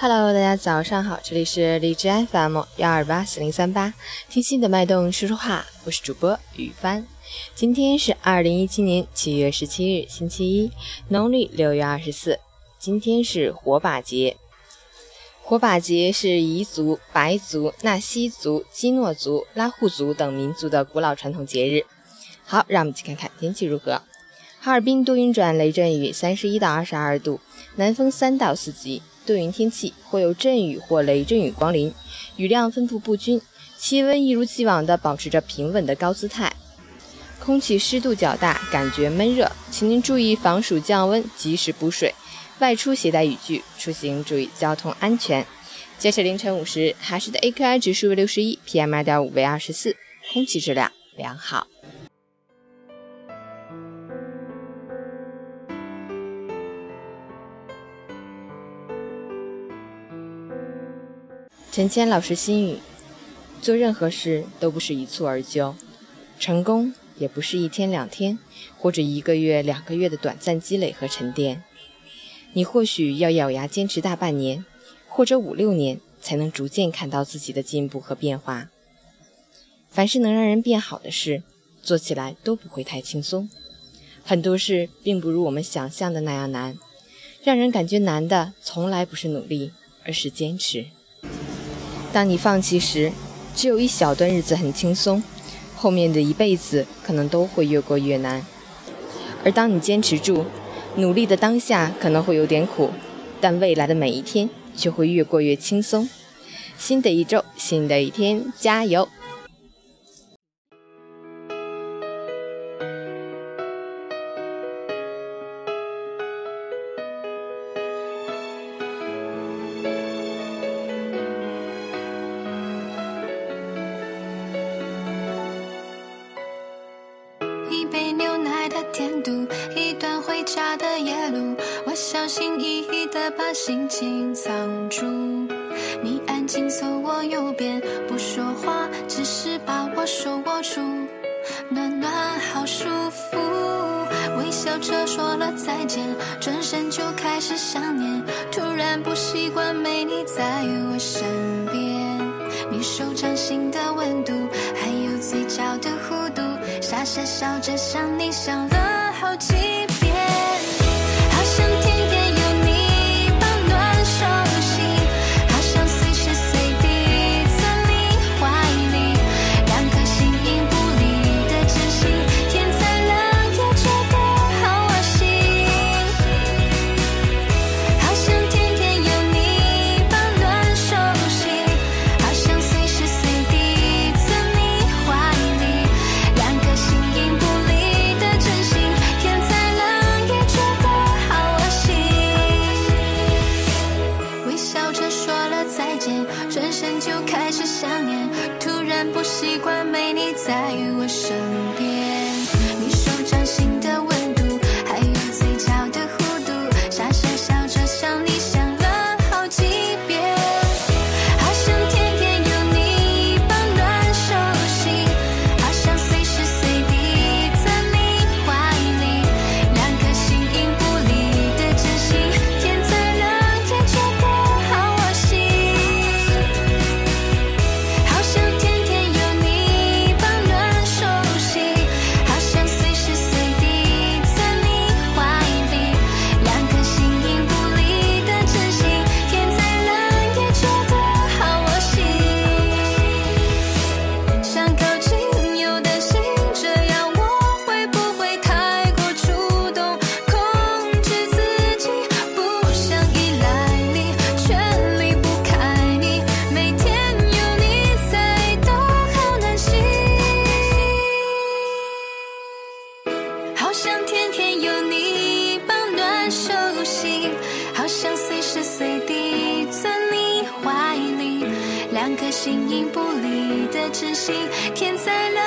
Hello，大家早上好，这里是荔枝 FM 幺二八四零三八，听心的脉动说说话，我是主播雨帆。今天是二零一七年七月十七日，星期一，农历六月二十四。今天是火把节。火把节是彝族、白族、纳西族、基诺族、拉祜族等民族的古老传统节日。好，让我们去看看天气如何。哈尔滨多云转雷阵雨，三十一到二十二度，南风三到四级，多云天气，会有阵雨或雷阵雨光临，雨量分布不均，气温一如既往的保持着平稳的高姿态，空气湿度较大，感觉闷热，请您注意防暑降温，及时补水，外出携带雨具，出行注意交通安全。截止凌晨五时，海市的 AQI 指数为六十一，PM 二点五为二十四，空气质量良好。陈谦老师心语：做任何事都不是一蹴而就，成功也不是一天两天或者一个月两个月的短暂积累和沉淀。你或许要咬牙坚持大半年，或者五六年，才能逐渐看到自己的进步和变化。凡是能让人变好的事，做起来都不会太轻松。很多事并不如我们想象的那样难，让人感觉难的从来不是努力，而是坚持。当你放弃时，只有一小段日子很轻松，后面的一辈子可能都会越过越难。而当你坚持住，努力的当下可能会有点苦，但未来的每一天却会越过越轻松。新的一周，新的一天，加油！小心翼翼的把心情藏住，你安静坐我右边，不说话，只是把我手握住，暖暖好舒服。微笑着说了再见，转身就开始想念，突然不习惯没你在我身边，你手掌心的温度，还有嘴角的弧度，傻傻笑着想你想了好几遍，想念。突然不习惯没你在形影不离的真心，天在。